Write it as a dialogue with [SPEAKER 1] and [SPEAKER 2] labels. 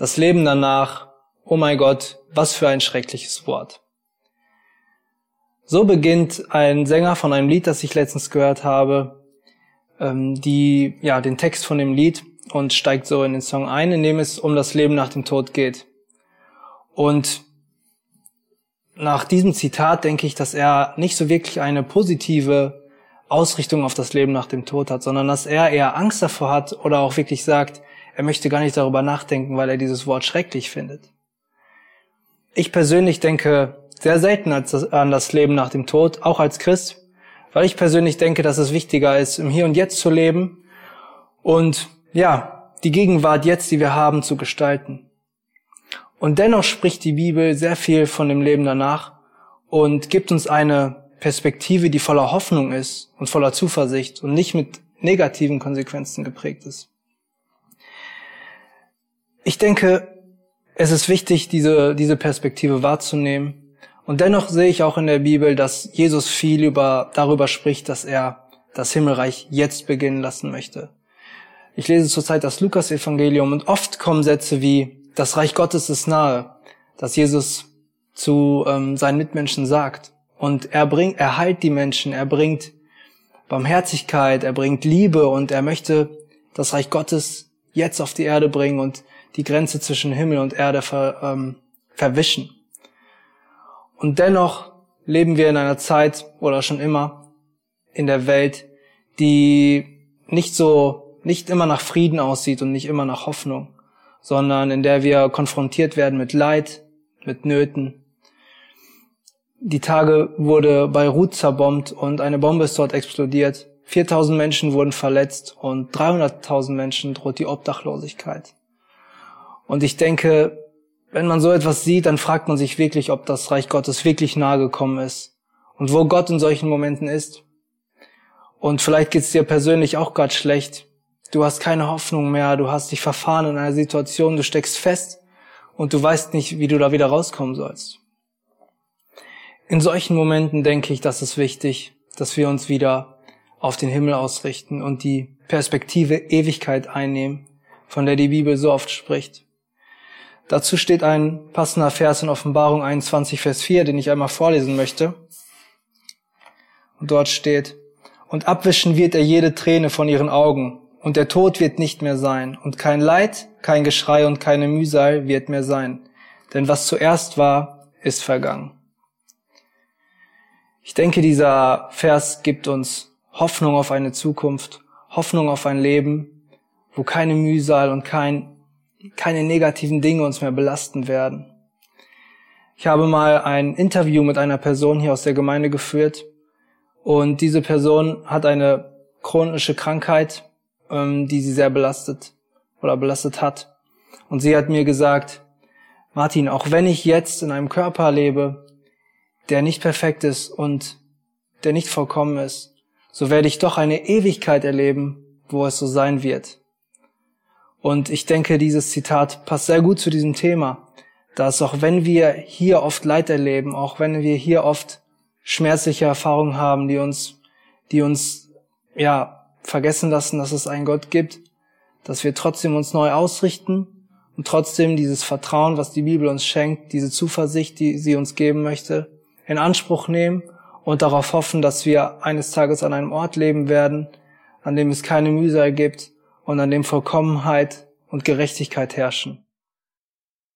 [SPEAKER 1] Das Leben danach, oh mein Gott, was für ein schreckliches Wort. So beginnt ein Sänger von einem Lied, das ich letztens gehört habe, ähm, die, ja, den Text von dem Lied und steigt so in den Song ein, in dem es um das Leben nach dem Tod geht. Und nach diesem Zitat denke ich, dass er nicht so wirklich eine positive Ausrichtung auf das Leben nach dem Tod hat, sondern dass er eher Angst davor hat oder auch wirklich sagt, er möchte gar nicht darüber nachdenken, weil er dieses Wort schrecklich findet. Ich persönlich denke sehr selten an das Leben nach dem Tod, auch als Christ, weil ich persönlich denke, dass es wichtiger ist, im Hier und Jetzt zu leben und ja, die Gegenwart jetzt, die wir haben, zu gestalten. Und dennoch spricht die Bibel sehr viel von dem Leben danach und gibt uns eine Perspektive, die voller Hoffnung ist und voller Zuversicht und nicht mit negativen Konsequenzen geprägt ist. Ich denke, es ist wichtig, diese, diese Perspektive wahrzunehmen. Und dennoch sehe ich auch in der Bibel, dass Jesus viel über, darüber spricht, dass er das Himmelreich jetzt beginnen lassen möchte. Ich lese zurzeit das Lukas-Evangelium und oft kommen Sätze wie, das Reich Gottes ist nahe, dass Jesus zu ähm, seinen Mitmenschen sagt. Und er bringt, er heilt die Menschen, er bringt Barmherzigkeit, er bringt Liebe und er möchte das Reich Gottes jetzt auf die Erde bringen und die Grenze zwischen Himmel und Erde ver, ähm, verwischen. Und dennoch leben wir in einer Zeit oder schon immer in der Welt, die nicht so, nicht immer nach Frieden aussieht und nicht immer nach Hoffnung sondern in der wir konfrontiert werden mit Leid, mit Nöten. Die Tage wurde Beirut zerbombt und eine Bombe ist dort explodiert. 4000 Menschen wurden verletzt und 300.000 Menschen droht die Obdachlosigkeit. Und ich denke, wenn man so etwas sieht, dann fragt man sich wirklich, ob das Reich Gottes wirklich nahe gekommen ist und wo Gott in solchen Momenten ist. Und vielleicht geht's dir persönlich auch gerade schlecht Du hast keine Hoffnung mehr, du hast dich verfahren in einer Situation, du steckst fest und du weißt nicht, wie du da wieder rauskommen sollst. In solchen Momenten denke ich, dass es wichtig, dass wir uns wieder auf den Himmel ausrichten und die Perspektive Ewigkeit einnehmen, von der die Bibel so oft spricht. Dazu steht ein passender Vers in Offenbarung 21, Vers 4, den ich einmal vorlesen möchte. Und dort steht, und abwischen wird er jede Träne von ihren Augen, und der Tod wird nicht mehr sein, und kein Leid, kein Geschrei und keine Mühsal wird mehr sein, denn was zuerst war, ist vergangen. Ich denke, dieser Vers gibt uns Hoffnung auf eine Zukunft, Hoffnung auf ein Leben, wo keine Mühsal und kein, keine negativen Dinge uns mehr belasten werden. Ich habe mal ein Interview mit einer Person hier aus der Gemeinde geführt und diese Person hat eine chronische Krankheit, ähm, die sie sehr belastet oder belastet hat. Und sie hat mir gesagt, Martin, auch wenn ich jetzt in einem Körper lebe, der nicht perfekt ist und der nicht vollkommen ist, so werde ich doch eine Ewigkeit erleben, wo es so sein wird. Und ich denke, dieses Zitat passt sehr gut zu diesem Thema, dass auch wenn wir hier oft Leid erleben, auch wenn wir hier oft schmerzliche Erfahrungen haben, die uns, die uns, ja, vergessen lassen, dass es einen Gott gibt, dass wir trotzdem uns neu ausrichten und trotzdem dieses Vertrauen, was die Bibel uns schenkt, diese Zuversicht, die sie uns geben möchte, in Anspruch nehmen und darauf hoffen, dass wir eines Tages an einem Ort leben werden, an dem es keine Mühsal gibt und an dem Vollkommenheit und Gerechtigkeit herrschen.